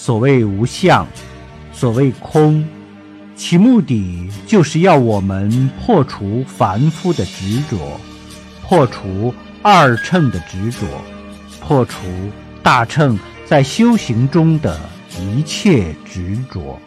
所谓无相所谓空其目的就是要我们破除凡夫的执着破除二乘的执着破除大乘在修行中的一切执着。